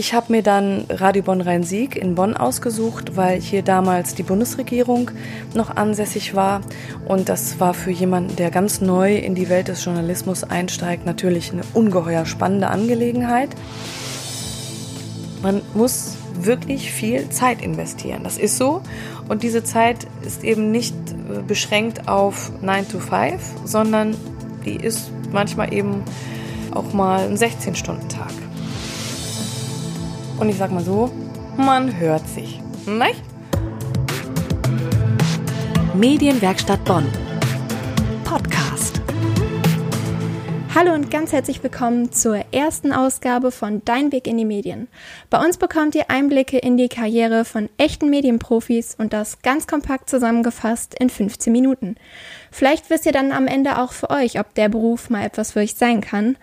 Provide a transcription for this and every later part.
Ich habe mir dann Radio Bonn-Rhein-Sieg in Bonn ausgesucht, weil hier damals die Bundesregierung noch ansässig war. Und das war für jemanden, der ganz neu in die Welt des Journalismus einsteigt, natürlich eine ungeheuer spannende Angelegenheit. Man muss wirklich viel Zeit investieren. Das ist so. Und diese Zeit ist eben nicht äh, beschränkt auf 9 to 5, sondern die ist manchmal eben auch mal ein 16-Stunden-Tag. Und ich sag mal so, man hört sich. Nicht? Medienwerkstatt Bonn. Podcast. Hallo und ganz herzlich willkommen zur ersten Ausgabe von Dein Weg in die Medien. Bei uns bekommt ihr Einblicke in die Karriere von echten Medienprofis und das ganz kompakt zusammengefasst in 15 Minuten. Vielleicht wisst ihr dann am Ende auch für euch, ob der Beruf mal etwas für euch sein kann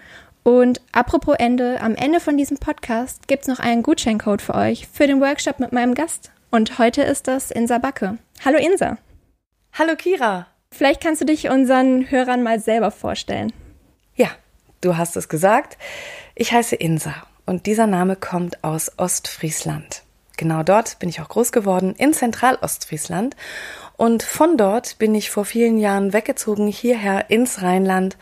und apropos Ende, am Ende von diesem Podcast gibt es noch einen Gutscheincode für euch für den Workshop mit meinem Gast. Und heute ist das Insa Backe. Hallo Insa. Hallo Kira. Vielleicht kannst du dich unseren Hörern mal selber vorstellen. Ja, du hast es gesagt. Ich heiße Insa und dieser Name kommt aus Ostfriesland. Genau dort bin ich auch groß geworden, in Zentralostfriesland. Und von dort bin ich vor vielen Jahren weggezogen hierher ins Rheinland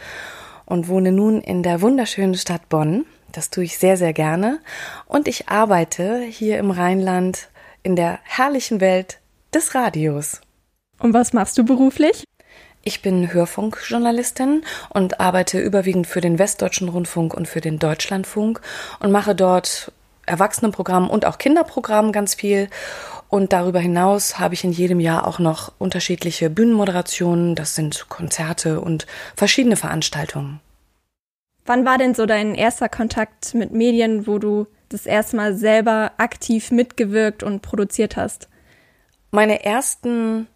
und wohne nun in der wunderschönen Stadt Bonn. Das tue ich sehr, sehr gerne. Und ich arbeite hier im Rheinland in der herrlichen Welt des Radios. Und was machst du beruflich? Ich bin Hörfunkjournalistin und arbeite überwiegend für den Westdeutschen Rundfunk und für den Deutschlandfunk und mache dort Erwachsenenprogramm und auch Kinderprogramm ganz viel und darüber hinaus habe ich in jedem Jahr auch noch unterschiedliche Bühnenmoderationen, das sind Konzerte und verschiedene Veranstaltungen. Wann war denn so dein erster Kontakt mit Medien, wo du das erste Mal selber aktiv mitgewirkt und produziert hast? Meine ersten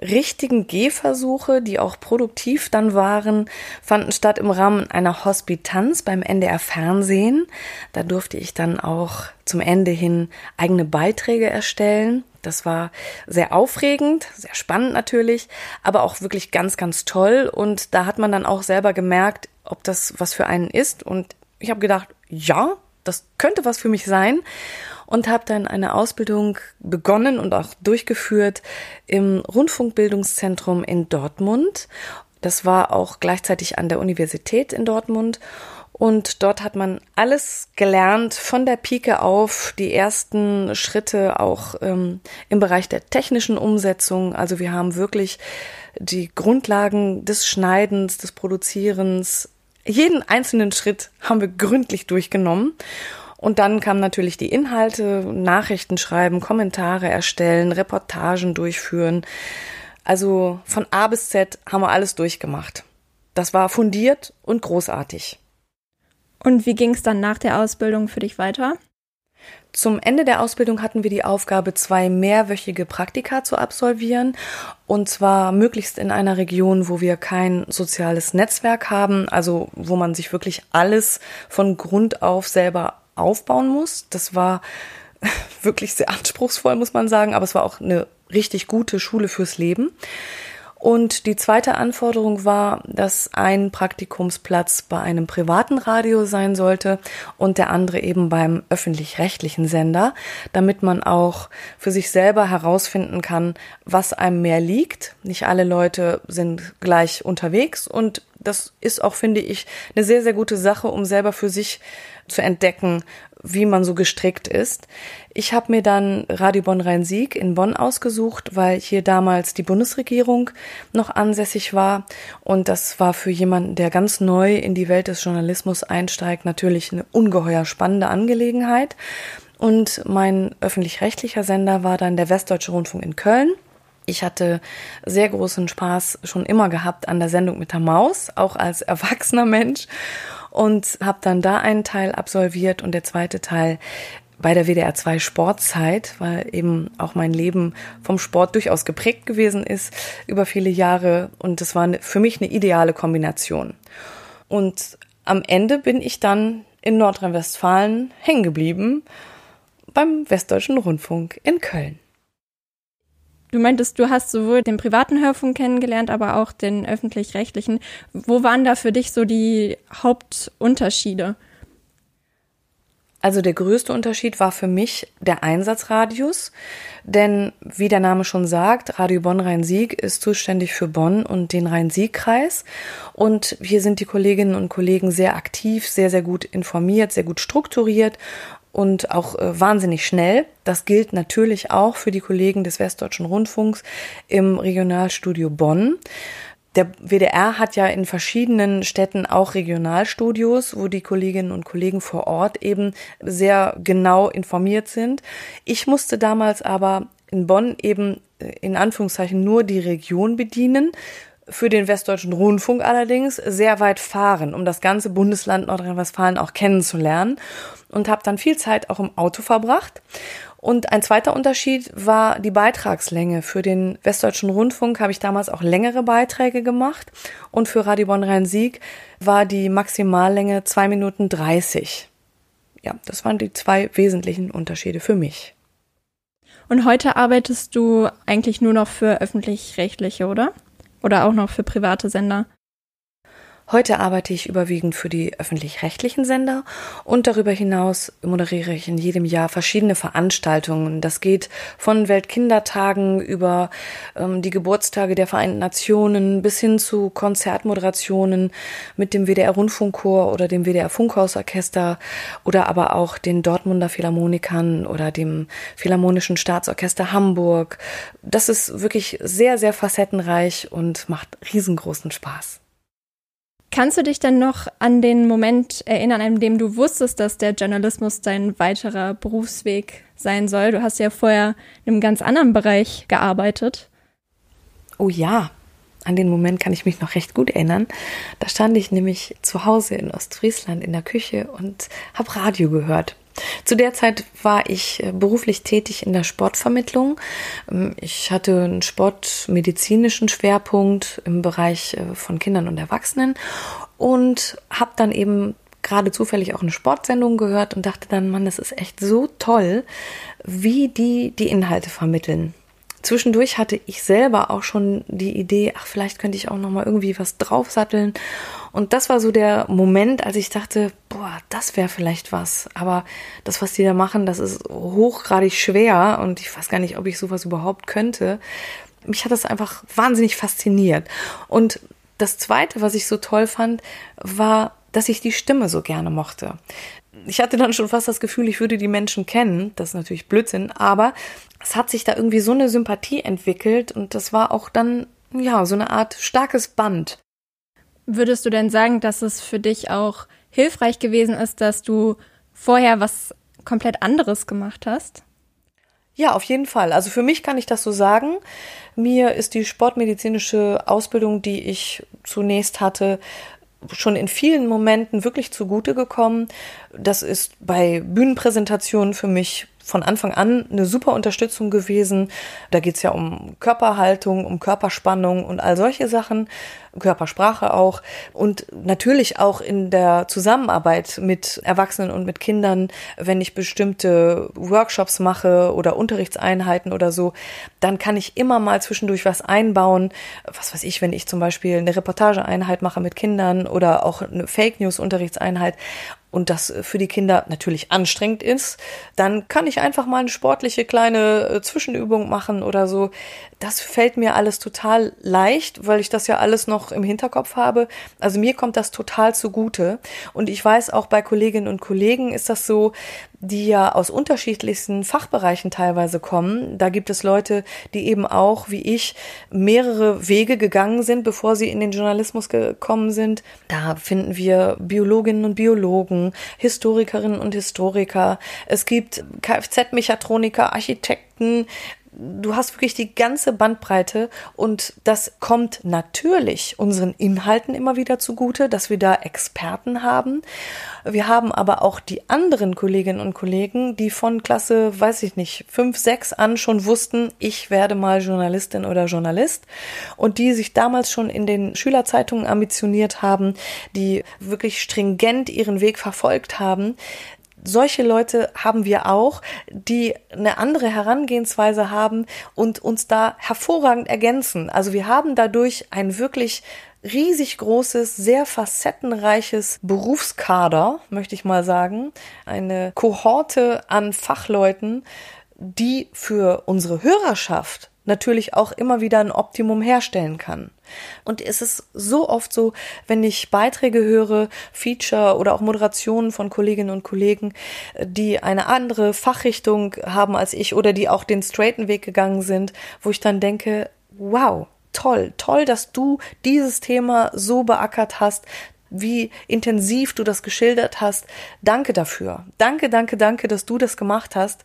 richtigen Gehversuche, die auch produktiv dann waren, fanden statt im Rahmen einer Hospitanz beim NDR Fernsehen. Da durfte ich dann auch zum Ende hin eigene Beiträge erstellen. Das war sehr aufregend, sehr spannend natürlich, aber auch wirklich ganz, ganz toll. Und da hat man dann auch selber gemerkt, ob das was für einen ist. Und ich habe gedacht, ja, das könnte was für mich sein und habe dann eine Ausbildung begonnen und auch durchgeführt im Rundfunkbildungszentrum in Dortmund. Das war auch gleichzeitig an der Universität in Dortmund. Und dort hat man alles gelernt, von der Pike auf, die ersten Schritte auch ähm, im Bereich der technischen Umsetzung. Also wir haben wirklich die Grundlagen des Schneidens, des Produzierens, jeden einzelnen Schritt haben wir gründlich durchgenommen. Und dann kamen natürlich die Inhalte, Nachrichten schreiben, Kommentare erstellen, Reportagen durchführen. Also von A bis Z haben wir alles durchgemacht. Das war fundiert und großartig. Und wie ging es dann nach der Ausbildung für dich weiter? Zum Ende der Ausbildung hatten wir die Aufgabe, zwei mehrwöchige Praktika zu absolvieren. Und zwar möglichst in einer Region, wo wir kein soziales Netzwerk haben, also wo man sich wirklich alles von Grund auf selber aufbauen muss. Das war wirklich sehr anspruchsvoll, muss man sagen, aber es war auch eine richtig gute Schule fürs Leben. Und die zweite Anforderung war, dass ein Praktikumsplatz bei einem privaten Radio sein sollte und der andere eben beim öffentlich-rechtlichen Sender, damit man auch für sich selber herausfinden kann, was einem mehr liegt. Nicht alle Leute sind gleich unterwegs und das ist auch, finde ich, eine sehr, sehr gute Sache, um selber für sich zu entdecken, wie man so gestrickt ist. Ich habe mir dann Radio Bonn-Rhein-Sieg in Bonn ausgesucht, weil hier damals die Bundesregierung noch ansässig war. Und das war für jemanden, der ganz neu in die Welt des Journalismus einsteigt, natürlich eine ungeheuer spannende Angelegenheit. Und mein öffentlich-rechtlicher Sender war dann der Westdeutsche Rundfunk in Köln. Ich hatte sehr großen Spaß schon immer gehabt an der Sendung mit der Maus, auch als erwachsener Mensch und habe dann da einen Teil absolviert und der zweite Teil bei der WDR 2 Sportzeit, weil eben auch mein Leben vom Sport durchaus geprägt gewesen ist über viele Jahre und das war für mich eine ideale Kombination. Und am Ende bin ich dann in Nordrhein-Westfalen hängen geblieben beim Westdeutschen Rundfunk in Köln. Du meintest, du hast sowohl den privaten Hörfunk kennengelernt, aber auch den öffentlich-rechtlichen. Wo waren da für dich so die Hauptunterschiede? Also der größte Unterschied war für mich der Einsatzradius, denn wie der Name schon sagt, Radio Bonn Rhein-Sieg ist zuständig für Bonn und den Rhein-Sieg-Kreis und hier sind die Kolleginnen und Kollegen sehr aktiv, sehr sehr gut informiert, sehr gut strukturiert und auch äh, wahnsinnig schnell. Das gilt natürlich auch für die Kollegen des Westdeutschen Rundfunks im Regionalstudio Bonn der WDR hat ja in verschiedenen Städten auch Regionalstudios, wo die Kolleginnen und Kollegen vor Ort eben sehr genau informiert sind. Ich musste damals aber in Bonn eben äh, in Anführungszeichen nur die Region bedienen. Für den Westdeutschen Rundfunk allerdings sehr weit fahren, um das ganze Bundesland Nordrhein-Westfalen auch kennenzulernen und habe dann viel Zeit auch im Auto verbracht und ein zweiter Unterschied war die Beitragslänge. Für den Westdeutschen Rundfunk habe ich damals auch längere Beiträge gemacht und für Radio Bonn Rhein-Sieg war die Maximallänge zwei Minuten dreißig. Ja, das waren die zwei wesentlichen Unterschiede für mich. Und heute arbeitest du eigentlich nur noch für öffentlich-rechtliche, oder? Oder auch noch für private Sender? Heute arbeite ich überwiegend für die öffentlich-rechtlichen Sender und darüber hinaus moderiere ich in jedem Jahr verschiedene Veranstaltungen. Das geht von Weltkindertagen über ähm, die Geburtstage der Vereinten Nationen bis hin zu Konzertmoderationen mit dem WDR Rundfunkchor oder dem WDR Funkhausorchester oder aber auch den Dortmunder Philharmonikern oder dem Philharmonischen Staatsorchester Hamburg. Das ist wirklich sehr, sehr facettenreich und macht riesengroßen Spaß. Kannst du dich dann noch an den Moment erinnern, an dem du wusstest, dass der Journalismus dein weiterer Berufsweg sein soll? Du hast ja vorher in einem ganz anderen Bereich gearbeitet. Oh ja, an den Moment kann ich mich noch recht gut erinnern. Da stand ich nämlich zu Hause in Ostfriesland in der Küche und habe Radio gehört. Zu der Zeit war ich äh, beruflich tätig in der Sportvermittlung. Ähm, ich hatte einen sportmedizinischen Schwerpunkt im Bereich äh, von Kindern und Erwachsenen und habe dann eben gerade zufällig auch eine Sportsendung gehört und dachte dann, Mann, das ist echt so toll, wie die die Inhalte vermitteln. Zwischendurch hatte ich selber auch schon die Idee, ach, vielleicht könnte ich auch noch mal irgendwie was draufsatteln. Und das war so der Moment, als ich dachte, boah, das wäre vielleicht was. Aber das, was die da machen, das ist hochgradig schwer und ich weiß gar nicht, ob ich sowas überhaupt könnte. Mich hat das einfach wahnsinnig fasziniert. Und das zweite, was ich so toll fand, war, dass ich die Stimme so gerne mochte ich hatte dann schon fast das Gefühl, ich würde die Menschen kennen. Das ist natürlich Blödsinn, aber es hat sich da irgendwie so eine Sympathie entwickelt und das war auch dann, ja, so eine Art starkes Band. Würdest du denn sagen, dass es für dich auch hilfreich gewesen ist, dass du vorher was komplett anderes gemacht hast? Ja, auf jeden Fall. Also für mich kann ich das so sagen. Mir ist die sportmedizinische Ausbildung, die ich zunächst hatte, schon in vielen Momenten wirklich zugute gekommen. Das ist bei Bühnenpräsentationen für mich von Anfang an eine super Unterstützung gewesen. Da geht's ja um Körperhaltung, um Körperspannung und all solche Sachen, Körpersprache auch und natürlich auch in der Zusammenarbeit mit Erwachsenen und mit Kindern, wenn ich bestimmte Workshops mache oder Unterrichtseinheiten oder so, dann kann ich immer mal zwischendurch was einbauen. Was weiß ich, wenn ich zum Beispiel eine Reportageeinheit mache mit Kindern oder auch eine Fake News Unterrichtseinheit und das für die Kinder natürlich anstrengend ist, dann kann ich einfach mal eine sportliche kleine äh, Zwischenübung machen oder so. Das fällt mir alles total leicht, weil ich das ja alles noch im Hinterkopf habe. Also mir kommt das total zugute. Und ich weiß auch bei Kolleginnen und Kollegen ist das so, die ja aus unterschiedlichsten Fachbereichen teilweise kommen. Da gibt es Leute, die eben auch, wie ich, mehrere Wege gegangen sind, bevor sie in den Journalismus gekommen sind. Da finden wir Biologinnen und Biologen, Historikerinnen und Historiker. Es gibt Kfz-Mechatroniker, Architekten, du hast wirklich die ganze Bandbreite und das kommt natürlich unseren Inhalten immer wieder zugute, dass wir da Experten haben. Wir haben aber auch die anderen Kolleginnen und Kollegen, die von Klasse, weiß ich nicht, fünf, sechs an schon wussten, ich werde mal Journalistin oder Journalist und die sich damals schon in den Schülerzeitungen ambitioniert haben, die wirklich stringent ihren Weg verfolgt haben solche Leute haben wir auch, die eine andere Herangehensweise haben und uns da hervorragend ergänzen. Also wir haben dadurch ein wirklich riesig großes, sehr facettenreiches Berufskader, möchte ich mal sagen. Eine Kohorte an Fachleuten, die für unsere Hörerschaft natürlich auch immer wieder ein Optimum herstellen kann. Und es ist so oft so, wenn ich Beiträge höre, Feature oder auch Moderationen von Kolleginnen und Kollegen, die eine andere Fachrichtung haben als ich oder die auch den straighten Weg gegangen sind, wo ich dann denke, wow, toll, toll, dass du dieses Thema so beackert hast, wie intensiv du das geschildert hast. Danke dafür. Danke, danke, danke, dass du das gemacht hast.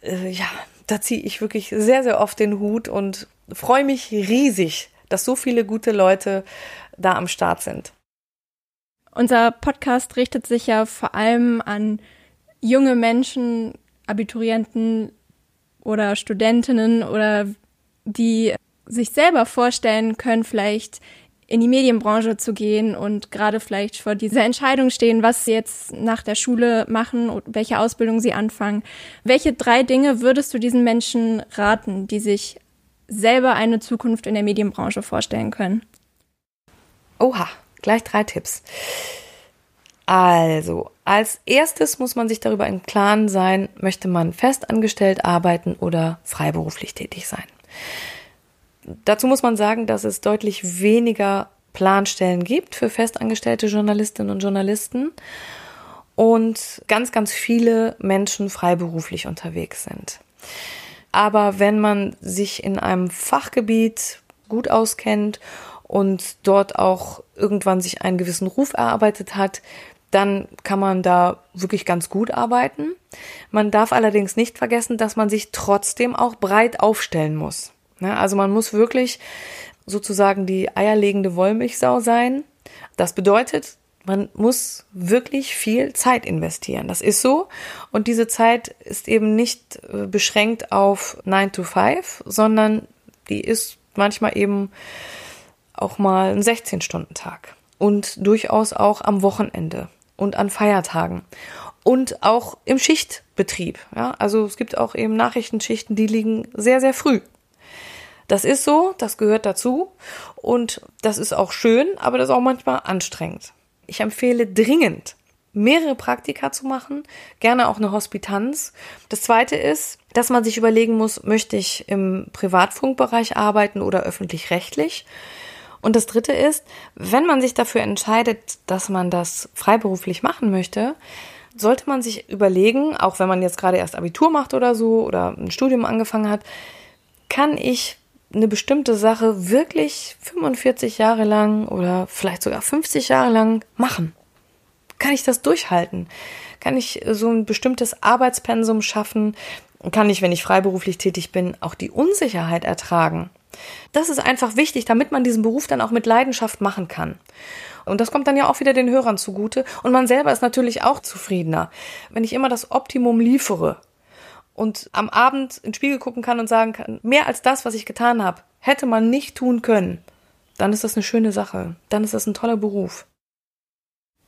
Äh, ja, da ziehe ich wirklich sehr, sehr oft den Hut und freue mich riesig, dass so viele gute Leute da am Start sind. Unser Podcast richtet sich ja vor allem an junge Menschen, Abiturienten oder Studentinnen oder die sich selber vorstellen können, vielleicht in die Medienbranche zu gehen und gerade vielleicht vor dieser Entscheidung stehen, was sie jetzt nach der Schule machen und welche Ausbildung sie anfangen. Welche drei Dinge würdest du diesen Menschen raten, die sich selber eine Zukunft in der Medienbranche vorstellen können? Oha, gleich drei Tipps. Also, als erstes muss man sich darüber im Klaren sein, möchte man festangestellt arbeiten oder freiberuflich tätig sein. Dazu muss man sagen, dass es deutlich weniger Planstellen gibt für festangestellte Journalistinnen und Journalisten und ganz, ganz viele Menschen freiberuflich unterwegs sind. Aber wenn man sich in einem Fachgebiet gut auskennt und dort auch irgendwann sich einen gewissen Ruf erarbeitet hat, dann kann man da wirklich ganz gut arbeiten. Man darf allerdings nicht vergessen, dass man sich trotzdem auch breit aufstellen muss. Ne? Also man muss wirklich sozusagen die eierlegende Wollmilchsau sein. Das bedeutet, man muss wirklich viel Zeit investieren. Das ist so. Und diese Zeit ist eben nicht äh, beschränkt auf 9 to 5, sondern die ist manchmal eben auch mal ein 16-Stunden-Tag. Und durchaus auch am Wochenende und an Feiertagen. Und auch im Schichtbetrieb. Ja, also es gibt auch eben Nachrichtenschichten, die liegen sehr, sehr früh. Das ist so, das gehört dazu und das ist auch schön, aber das ist auch manchmal anstrengend. Ich empfehle dringend, mehrere Praktika zu machen, gerne auch eine Hospitanz. Das zweite ist, dass man sich überlegen muss, möchte ich im Privatfunkbereich arbeiten oder öffentlich-rechtlich? Und das dritte ist, wenn man sich dafür entscheidet, dass man das freiberuflich machen möchte, sollte man sich überlegen, auch wenn man jetzt gerade erst Abitur macht oder so oder ein Studium angefangen hat, kann ich eine bestimmte Sache wirklich 45 Jahre lang oder vielleicht sogar 50 Jahre lang machen? Kann ich das durchhalten? Kann ich so ein bestimmtes Arbeitspensum schaffen? Kann ich, wenn ich freiberuflich tätig bin, auch die Unsicherheit ertragen? Das ist einfach wichtig, damit man diesen Beruf dann auch mit Leidenschaft machen kann. Und das kommt dann ja auch wieder den Hörern zugute. Und man selber ist natürlich auch zufriedener. Wenn ich immer das Optimum liefere, und am Abend in den Spiegel gucken kann und sagen kann, mehr als das, was ich getan habe, hätte man nicht tun können, dann ist das eine schöne Sache. Dann ist das ein toller Beruf.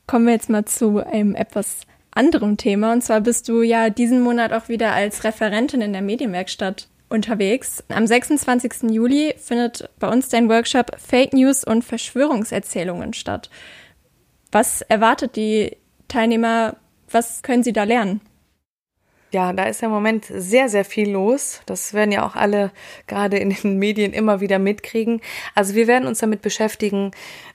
Kommen wir jetzt mal zu einem etwas anderen Thema. Und zwar bist du ja diesen Monat auch wieder als Referentin in der Medienwerkstatt unterwegs. Am 26. Juli findet bei uns dein Workshop Fake News und Verschwörungserzählungen statt. Was erwartet die Teilnehmer? Was können sie da lernen? Ja, da ist ja im Moment sehr, sehr viel los. Das werden ja auch alle gerade in den Medien immer wieder mitkriegen. Also wir werden uns damit beschäftigen,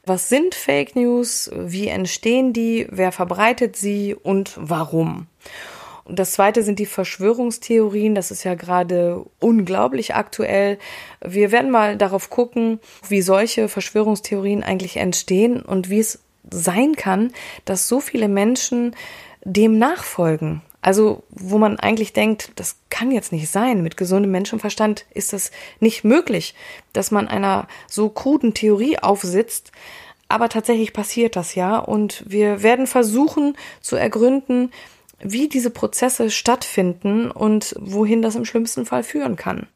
was sind Fake News, wie entstehen die, wer verbreitet sie und warum. Und das zweite sind die Verschwörungstheorien. Das ist ja gerade unglaublich aktuell. Wir werden mal darauf gucken, wie solche Verschwörungstheorien eigentlich entstehen und wie es sein kann, dass so viele Menschen dem nachfolgen. Also, wo man eigentlich denkt, das kann jetzt nicht sein. Mit gesundem Menschenverstand ist das nicht möglich, dass man einer so kruden Theorie aufsitzt. Aber tatsächlich passiert das ja. Und wir werden versuchen zu ergründen, wie diese Prozesse stattfinden und wohin das im schlimmsten Fall führen kann.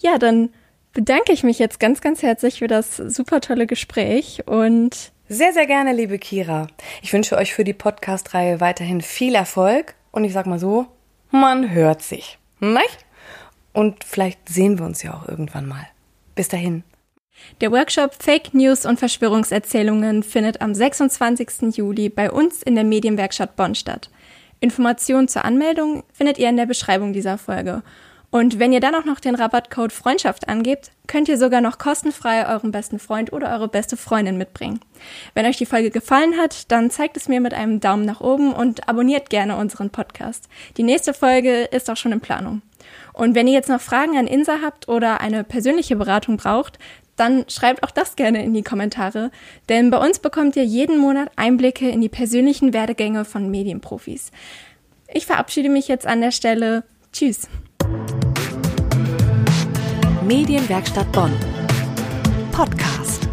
Ja, dann bedanke ich mich jetzt ganz, ganz herzlich für das super tolle Gespräch und sehr, sehr gerne, liebe Kira. Ich wünsche euch für die Podcast-Reihe weiterhin viel Erfolg Und ich sag mal so, man hört sich. Nicht? Und vielleicht sehen wir uns ja auch irgendwann mal. Bis dahin. Der Workshop Fake News und Verschwörungserzählungen findet am 26. Juli bei uns in der Medienwerkstatt Bonn statt. Informationen zur Anmeldung findet ihr in der Beschreibung dieser Folge. Und wenn ihr dann auch noch den Rabattcode Freundschaft angebt, könnt ihr sogar noch kostenfrei euren besten Freund oder eure beste Freundin mitbringen. Wenn euch die Folge gefallen hat, dann zeigt es mir mit einem Daumen nach oben und abonniert gerne unseren Podcast. Die nächste Folge ist auch schon in Planung. Und wenn ihr jetzt noch Fragen an Insa habt oder eine persönliche Beratung braucht, dann schreibt auch das gerne in die Kommentare, denn bei uns bekommt ihr jeden Monat Einblicke in die persönlichen Werdegänge von Medienprofis. Ich verabschiede mich jetzt an der Stelle. Tschüss. Medienwerkstatt Bonn. Podcast.